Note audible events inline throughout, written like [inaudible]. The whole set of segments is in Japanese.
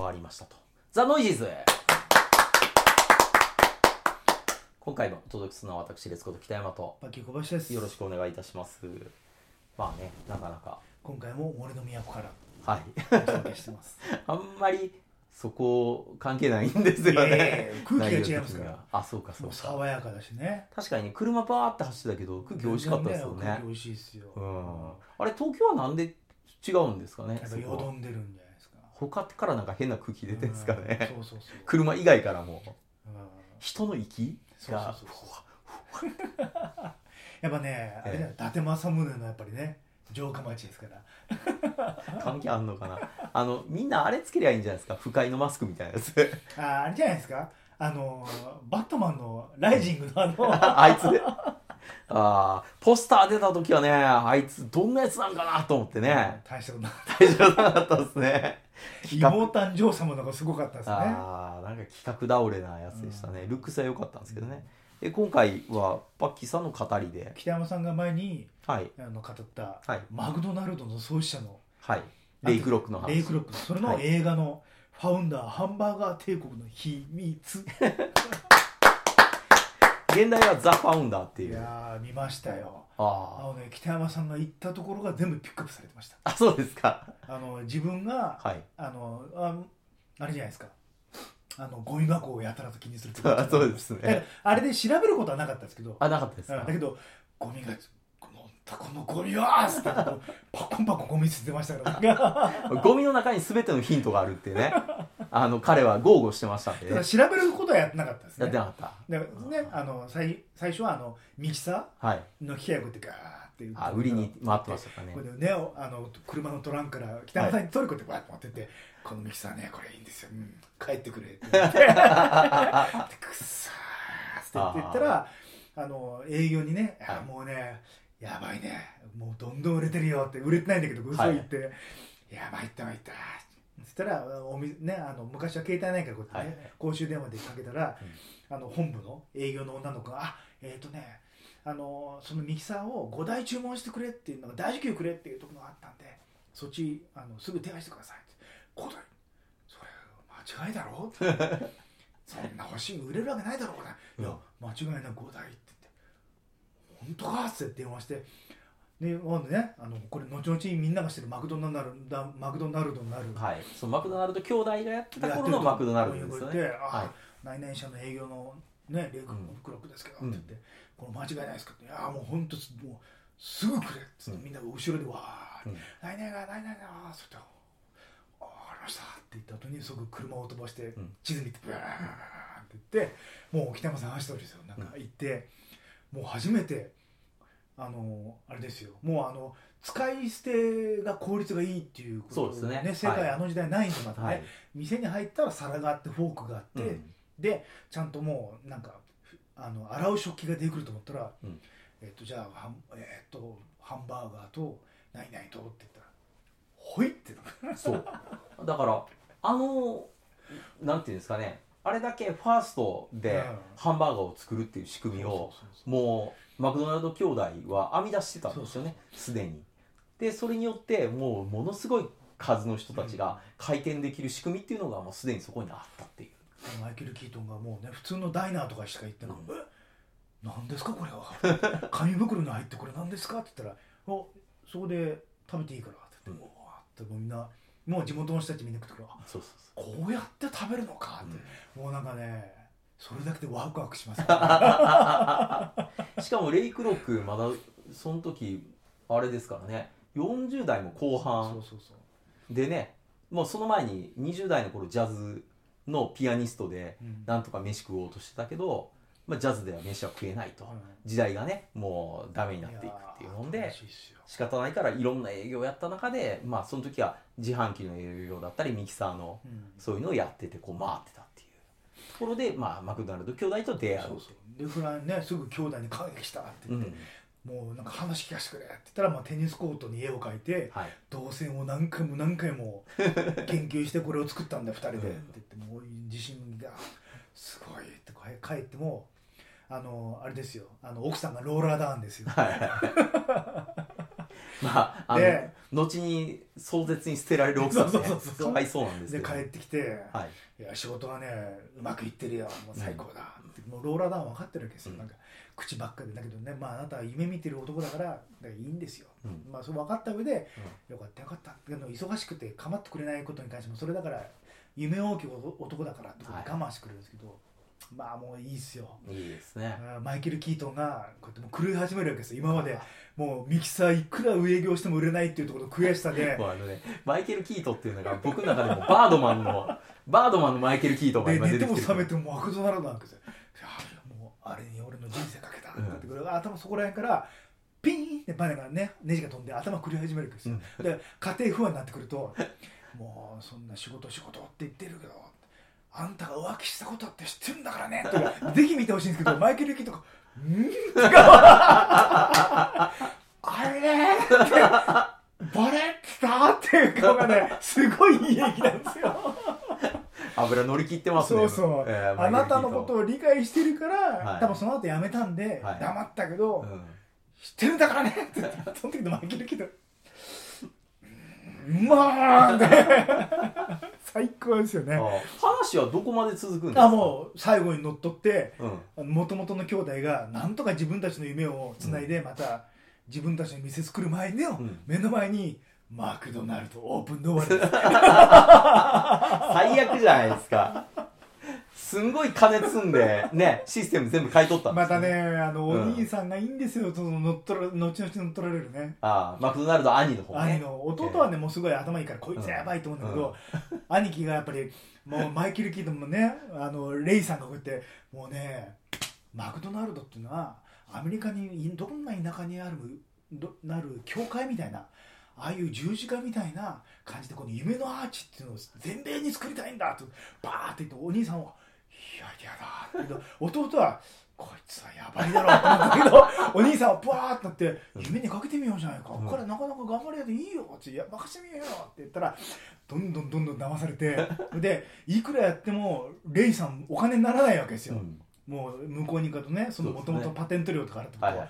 回りましたと。ザ・ノイジーズ今回もお届けするのは私、レツコと北山と、バッキー小林ですよろしくお願いいたします。まあね、なかなか、今回も森の都からはい。お届けしてます [laughs] あんまりそこ関係ないんですよねや。空気が違いますからあ、そうかそもううか。爽やかだしね確かにね、車バーって走ってたけど、空気美味しかったですよね。美味しいですよ、うん。あれ、東京はなんで違うんですかねやっぱよどんでるんじゃ他からなんか変な空気出てるんですかうんね。そうそうそう、車以外からも。うん。人の息そうがそうそう。やっぱねあれだよえ伊達政宗のやっぱりね城下町ですから。[laughs] 関係あんのかな。あのみんなあれつけりゃいいんじゃないですか。不快のマスクみたいなやつ。ああれじゃないですか。あのバットマンのライジングのあの [laughs] あいつ。ねあーポスター出た時はねあいつどんなやつなんかなと思ってね。大したことない大丈夫なかったですね。妹誕生様のがすごかったですね。ああなんか企画倒れなやつでしたね、ルックスは良かったんですけどね。で今回はパッキーさんの語りで。北山さんが前にはい。あの語った、はい。マクドナルドの創始者のはい。レイクロックの話。レイクロックそれのはい。映画のファウンダー、ハンバーガー帝国の秘密 [laughs] 現代はザ・ファウンダーっていいうやー見ましたよ。ああのね北山さんが行ったところが全部ピックアップされてました。ああそうですか。あの自分がはい。あのああれじゃないですか。あのゴミ箱をやたらと気にするってあ [laughs] そうですね。あれで調べることはなかったですけど。あなかったですだけどゴミがこのゴミはーっつってパコンパコンゴミ捨ててましたから。[laughs] ゴミの中に全てのヒントがあるってねあの彼は豪語してましたんで。ね調べることはやってなかったですね。やってなかった。だからねあの最最初はあのミキサはい。ーの機械をこうやってガーってあ売りに回ってましたかね。これでねあの車のトランクから北山さんにトルコってバーッと持ってって、このミキサーねこれいいんですよ、うん、帰ってくれって。言ってでくっさーって言ったらあの営業にね、はい。あもうねやばいね。もうどんどん売れてるよって売れてないんだけど嘘言って、やばいったまいったそしたらおみ、ね、あの昔は携帯ないからこうやってね、はい。公衆電話でかけたら、あの本部の営業の女の子が「あえっ、とねあのそのミキサーを5台注文してくれっていうのが大受給くれっていうところがあったんでそっちあのすぐ手配してくださいって。5台？それ間違いだろ [laughs] そんな欲しい売れるわけないだろこれ、いや間違いなく5台って言って。本当か？って電話してでねあのこれ後々みんながしてるマクドナルドマクドナルドになる。はい。そのマクドナルド兄弟がやってた頃のマクドナルドですよね。こういうの言ってあは何々社の営業のねレイクのクロックですけど、うん。って言ってこの間違いないですか？っていやもう本当もうすぐくれっつって、うん。みんなが後ろでわーって、うん何々が何々がそってあわかりましたって言った後にすぐ車を飛ばして、ん。地地図見てブーンって言ってもう北山さん話した通りですよなんか行って、もう初めてあのあれですよ。もうあの使い捨てが効率がいいっていうことですね。正解、はいあの時代ないんでまたね、はい。店に入ったら皿があってフォークがあって、うん。でちゃんともうなんかあの洗う食器が出てくると思ったら、うん。えっとじゃあハン,、えっとハンバーガーと何々とって言ったら「ほい!」ってそう。だからあのなんていうんですかねあれだけファーストでうん。ハンバーガーを作るっていう仕組みをもうマクドナルド兄弟は編み出してたんですよね。すでに。でそれによってもうものすごい数の人たちが回転できる仕組みっていうのがもうすでにそこにあったっていう。マイケル・キートンがもうね普通のダイナーとかしか行ってなくて「え？何ですかこれは？紙袋に入ってこれ何ですか?」って言ったら「おそこで食べていいから」って言って「おーってみんなもう地元の人たちみんな食ってくるあそうそうそこうやって食べるのかって、もうなんかねそれだけでワクワクします、う [laughs] しかもレイクロックまだその時あれですからね。40代も後そ半うそうそう。でねもうその前に20代の頃ジャズのピアニストでうん。なんとか飯食おうとしてたけど、まあ、ジャズでは飯は食えないと、うん。時代がねもうダメになっていくっていうのやーで仕方ないからいろんな営業をやった中でまあその時は自販機の営業だったりミキサーのうん。そういうのをやっててこう回ってたっていうところで、まあ、マクドナルド兄弟と出会うそうそう。でフランねすぐ兄弟に感激したってうん。言って、もうなんか話聞かせてくれって言ったら、まあ、テニスコートに絵を描いてはい。動線を何回も何回も研究してこれを作ったんだ2人でってうん言ってもう自信がすごいって帰ってもあのあれですよ。あの奥さんがローラーダウンですよ。はい [laughs] まああので後に壮絶に捨てられる奥さんね。そうそうそうそうかわいそうなんですけど。で帰ってきてはい。いや仕事はねうまくいってるよ。もう最高だ。って、もうローラーダウン分かってるわけですよ、うん。なんか口ばっかりだけどねまああなたは夢見てる男だからいいんですよ、うん。まあそれ分かった上で、よかったよかった。でも忙しくて構ってくれないことに関してもそれだから夢大きい男だからって我慢してくれるんですけど、まあもういいっすよ。いいですね。マイケル・キートンがこうやってもう狂い始めるわけですよ。今までもうミキサーいくら営業しても売れないっていうところの悔しさで。[laughs] もうあのねマイケル・キートっていうのが僕の中でもバードマンの [laughs] バードマンのマイケル・キートがで今出寝てもてきてる覚めてもマクドナルドなんですよ。いやもうあれに俺の人生かけた。ってなってくる、頭そこら辺からピーンってバネがねネジが飛んで頭狂い始めるわけですよ、で家庭不安になってくるともうそんな仕事仕事って言ってるけどあんたが浮気したことって知ってるんだからね。とかぜひ見てほしいんですけど [laughs] マイケル・キートンが「ん?」とかあれ？ってバレてた？っていう顔がねすごいいい演技なんですよ。油乗り切ってますねそうそう、えーあなたのことを理解してるから、はい。多分その後辞めたんで、はい。黙ったけど、うん。知ってるんだからねって言ってその時のマイケル・キうまーんで最高ですよね。あ話はどこまで続くんですか？あもう最後にのっとってうん。もともとの兄弟がなんとか自分たちの夢をつないでまた自分たちの店作る前に、ん。目の前にマクドナルドオープンドア [laughs] 最悪じゃないですかすんごい金積んで [laughs] ねシステム全部買い取ったんでますたねねあのおうん。兄さんがいいんですよ。その乗っ取ら後々乗っ取られるね。ああマクドナルド兄の方ね。兄の弟はねもうすごい頭いいからこいつやばいと思うんだけど、兄貴がやっぱりもうマイケル・キートンもねあのレイさんがこうやってもうねマクドナルドっていうのはアメリカにどんな田舎にあるどなる教会みたいなああいう十字架みたいな感じでこの夢のアーチっていうのを全米に作りたいんだとバーって言ってお兄さんは「いやいやだ」って言うと弟は「こいつはやばいだろ」って思ったけど [laughs] お兄さんはバーってなって「夢にかけてみようじゃないか、うん。これなかなか頑張りやでいいよ」って「いや任せてみようよ」って言ったらどんどんどんどん騙されてでいくらやってもレイさんお金にならないわけですよ、うん。もう向こうに行くとねそのもともとパテント料とかあるってことは、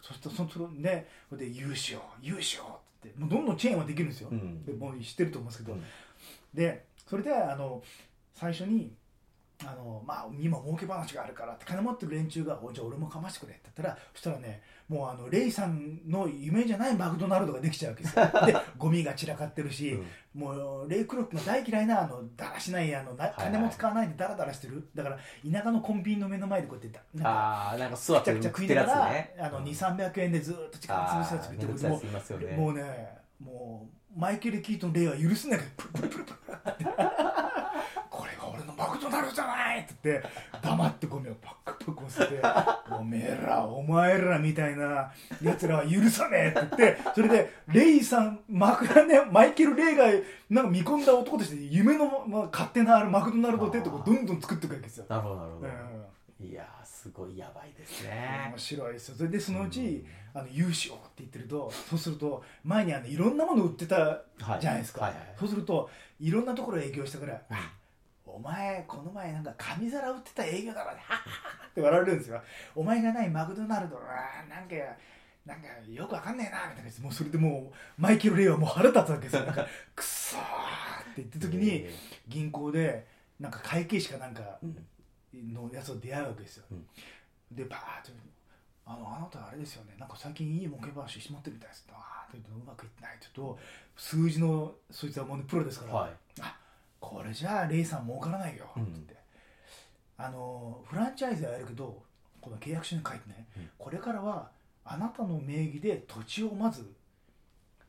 そしてそのそので融資を融資をってもうどんどんチェーンはできるんですよ、うん。でもう知ってると思うんですけど、うん。でそれであの最初にあの、まあ、今儲け話があるからって金持ってる連中が「おじゃあ俺もかましてくれ」って言ったらそしたらねもうあのレイさんの夢じゃないマクドナルドができちゃうわけですよ。[laughs] でゴミが散らかってるし、うん。もうレイ・クロックが大嫌いなあのだらしないあの金も使わないでダラダラしてる、だから田舎のコンビニの目の前でこうやってだなんかなんか座ってくちゃくちゃ食い食ってるながら、ねあの2 3 0 0円でずっと時間潰すやつ見てもあーめんどくさいやついますよね。もうねもうマイケル・キートン・レイは許すんだけどプルプルプルプルってマクドナルドじゃないって言って黙ってゴミをパックパック押して「おめえらお前らみたいなやつらは許さねえ」って言ってそれでレイさんマクラねマイケル・レイがなんか見込んだ男として夢の、まあ、勝手なあるマクドナルドってとこどんどん作っていくわけですよ。なるほどなるほど、うん。いやーすごいやばいですね。面白い。ですよそれでそのうち、あの融資をって言ってるとそうすると前にあのいろんなもの売ってたはいじゃないですか、はい。はいそうするといろんなところ営業したから「あお前この前なんか紙皿売ってた営業だろね」はっはって笑われるんですよ。お前がないマクドナルドあーなんかなんかよくわかんねえなみたいなもうそれでもうマイケル・レイはもう腹立つわけですよ。なんかくっそーって言った時にえ銀行でなんか会計士かなんかのやつと出会うわけですよ、うん。でバーッとあのあなたあれですよね。なんか最近いい儲け話しまってるみたいですってあーって言うとうまくいってない。って言うと数字のそいつはもう、ね、プロですから、はい。あこれじゃあレイさん儲からないよって。うんあのフランチャイズはやるけどこの契約書に書いてね、うん。これからはあなたの名義で土地をまず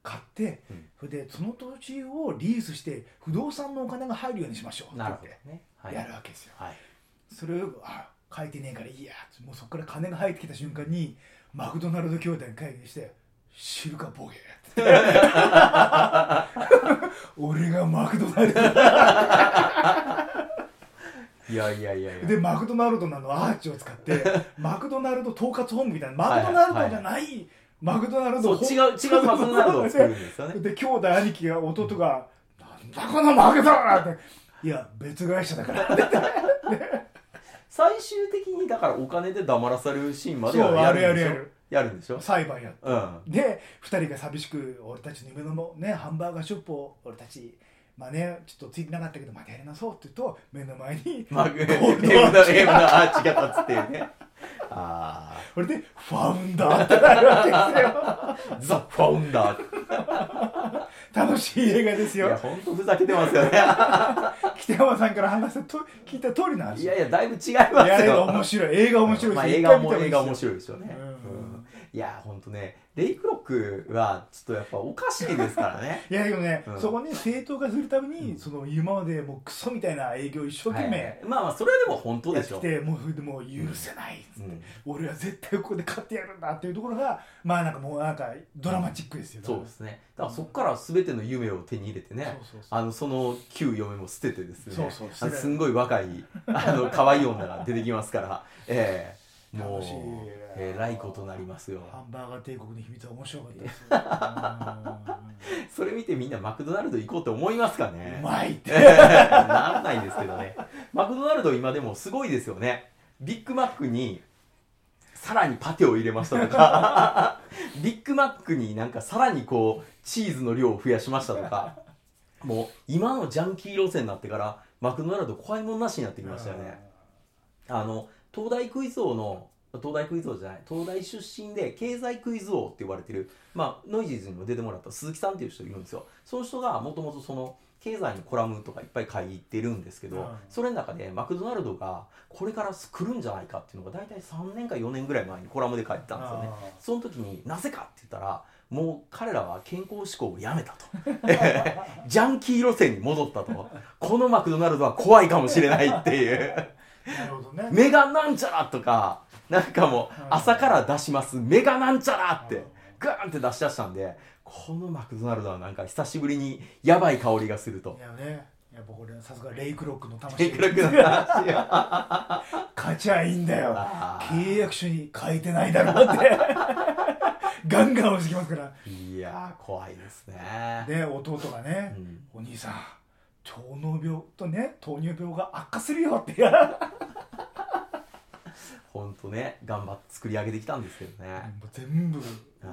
買って、うん。それでその土地をリースして不動産のお金が入るようにしましょうって言ってやるわけですよ、はい。それをあ書いてねえからいいやもうそこから金が入ってきた瞬間にマクドナルド兄弟に会議して「知るかボケ」俺がマクドナルド。いやいやいやいや。でマクドナルドのあのアーチを使って。マクドナルド統括本部みたいな。マクドナルドじゃない。マクドナルド違う違うマクドナルドを作るんですよね。で兄弟兄貴が弟が「なんだこのマクドナルド!」って「いや別会社だから」[laughs] 最終的にだからお金で黙らされるシーンまではやるんでしょ？るやるやるやるんでしょ？裁判やって。うん。で2人が寂しく俺たちの夢のねハンバーガーショップを俺たちまあねちょっとついてなかったけどまたやりなそうって言うと目の前に [laughs] まあ、ゴ M ールドのアーチ M のアーチが立つっていうね。[laughs] あこれでファウンダーってなるわけですよ。あ [laughs] ザ・ファウンダー。楽しい映画ですいやよほんとふざけてますよね。北山さんから話したと聞いた通りの話。いやいやだいぶ違いますいやよ面白い。映画面白いまあ、し映画も映画面白いですよね、いやほんとねレイクロックはちょっとやっぱおかしいですからね。[laughs] いやでもね、うん。そこに正当化するために、うん。その今までもうクソみたいな営業を一生懸はい命まあまあそれはでも本当やでしょ。ってきて、もうでもう許せないっつって、うん。俺は絶対ここで勝ってやるんだっていうところがまあなんかもうなんかドラマチックですよ、そうですね。だからそこから全ての夢を手に入れてね、あのその旧嫁も捨ててですね。そうそうすんごい若いあの可愛い女が出てきますから。ええもうえらいことなりますよ。ハンバーガー帝国の秘密は面白かったですよ。[laughs] それ見てみんなマクドナルド行こうと思いますかうんうねまいって。ならないですけどね。マクドナルド今でもすごいですよね。ビッグマックにさらにパテを入れましたとか。[laughs] ビッグマックになんかさらにこうチーズの量を増やしましたとか。もう今のジャンキー路線になってからマクドナルド怖いもんなしになってきましたよね。あの東大クイズ王の東大クイズ王じゃない東大出身で経済クイズ王って言われてる、まあ、ノイジーズにも出てもらった鈴木さんっていう人いるんですよ。その人がもともとその経済のコラムとかいっぱい書いてるんですけど、うんそれの中でマクドナルドがこれから来るんじゃないかっていうのが大体3年か4年ぐらい前にコラムで書いてたんですよね。あその時になぜかって言ったらもう彼らは健康志向をやめたと。[laughs] ジャンキー路線に戻ったと。このマクドナルドは怖いかもしれないっていう。ーなるほどね。メガなんちゃらとかなんかもううん。朝から出します。メガなんちゃらってガーンって出し出したんでこのマクドナルドはなんか久しぶりにやばい香りがすると。いやね。やっぱこれさすがレイクロックのテ魂クロックの話が勝ちゃいいんだよ。あ契約書に書いてないだろうって。ガンガン押してきますから。ーいやー怖いですね。で弟がねう、ん。お兄さん糖尿病とね糖尿病が悪化するよってほんとね頑張って作り上げてきたんですけどね、もう全部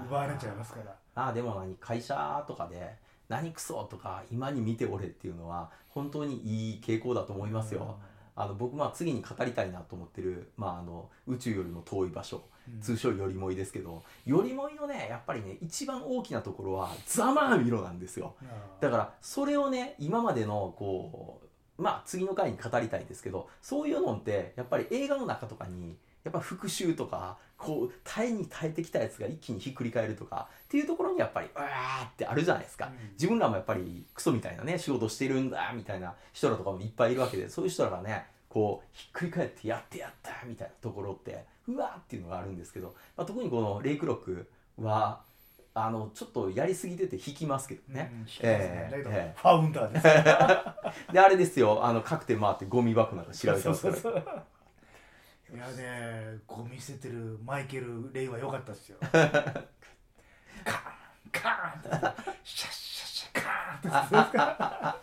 奪われちゃいますから。ああでも何会社とかで何クソとか今に見ておれっていうのは本当にいい傾向だと思いますよ、あの僕まあ次に語りたいなと思ってる、まあ、あの宇宙よりも遠い場所うん。通称よりもいですけどよりもいのねやっぱりね一番大きなところはざまあみろなんですよ。だからそれをね今までのこうまあ次の回に語りたいですけどそういうのってやっぱり映画の中とかにやっぱ復讐とかこう耐えに耐えてきたやつが一気にひっくり返るとかっていうところにやっぱりうわーってあるじゃないですか、うん。自分らもやっぱりクソみたいなね仕事してるんだみたいな人らとかもいっぱいいるわけでそういう人らがねこうひっくり返ってやってやったみたいなところってうわーっていうのがあるんですけど、まあ、特にこのレイクロックはあのちょっとやりすぎてて引きますけどね、うんええだけどえファウンダーです [laughs] であれですよ。あの各店回ってゴミ箱なんか調べてますからいやねゴミ捨ててるマイケル・レイは良かったですよ。[laughs] カーンカーンってシャッシャッシャッカーンっ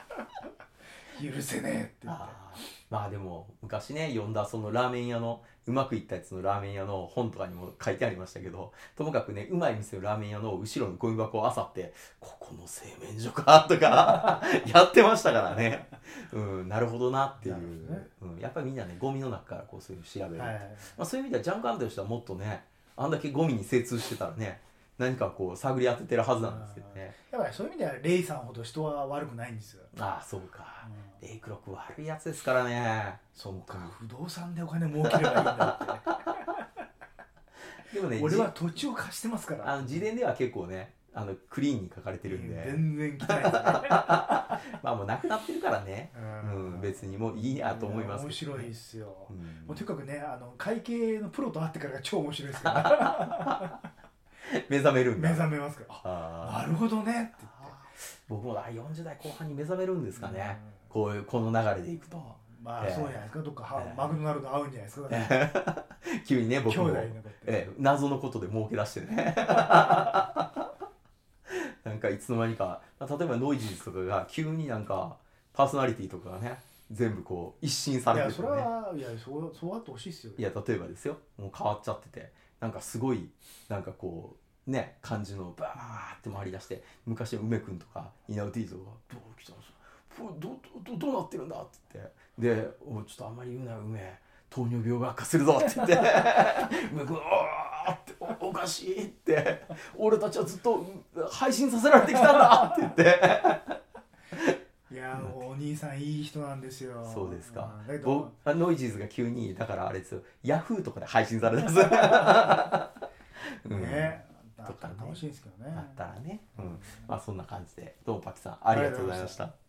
て [laughs] 許せねえって言ってまあでも昔ね読んだそのラーメン屋のうまくいったやつのラーメン屋の本とかにも書いてありましたけどともかくねうまい店のラーメン屋の後ろのゴミ箱を漁ってここの製麺所かとか [laughs] やってましたからね。うんなるほどなっていう、ね。うん、やっぱりみんなねゴミの中からこうそういうの調べる、はいまあ、そういう意味ではジャンクアンドとしてはもっとねあんだけゴミに精通してたらね何かこう探り当ててるはずなんですけどね。だからそういう意味ではレイさんほど人は悪くないんですよ、ああそうか。うんレイクロック悪いやつですからね。そうか不動産でお金儲ければいいんだって。[laughs] でもね俺は土地を貸してますから。あの自伝では結構ねあのクリーンに書かれてるんで、全然汚いですね。[laughs] まあもうなくなってるからね、ううんん、別にもういいやと思いますね。白いですよ、うん。もうとにかくねあの会計のプロと会ってからが超面白いですから。[laughs] 目覚めるんだ。目覚めますから。あなるほどねって僕もあ40代後半に目覚めるんですか言ってね、こういうこの流れでいくと。まあええ。そうじゃないですか。どっかはえ。えマクドナルド合うんじゃないですか。[laughs] 急にね僕も。ええ、謎のことで儲け出してね。[laughs] なんかいつの間にか、まあ、例えばノイジーズとかが急になんかパーソナリティとかがね全部こう一新さいやそれれてるねはいやそうそうあってほしいですよ。いや例えばですよ。もう変わっちゃってて。なんかすごいなんかこうね感じのバーって回り出して昔の梅君とか稲尾 T とか「どう来たんですかどどどどうなってるんだ?」って言って。で「おいちょっとあんまり言うなよ梅糖尿病が悪化するぞ」って言って。[laughs] 梅君「おーっておおかしい」って「俺たちはずっとうん配信させられてきたんだ」って言って。いやーお兄さんいい人なんですよ。そうですか。んだけぼどあノイジーズが急にだからあれですよ。ヤフーとかで配信されたんです。[laughs] うん。ねあとかね楽しいんですけどね。あったらね、うん、まあそんな感じで。どうもパキさん。ありがとうございました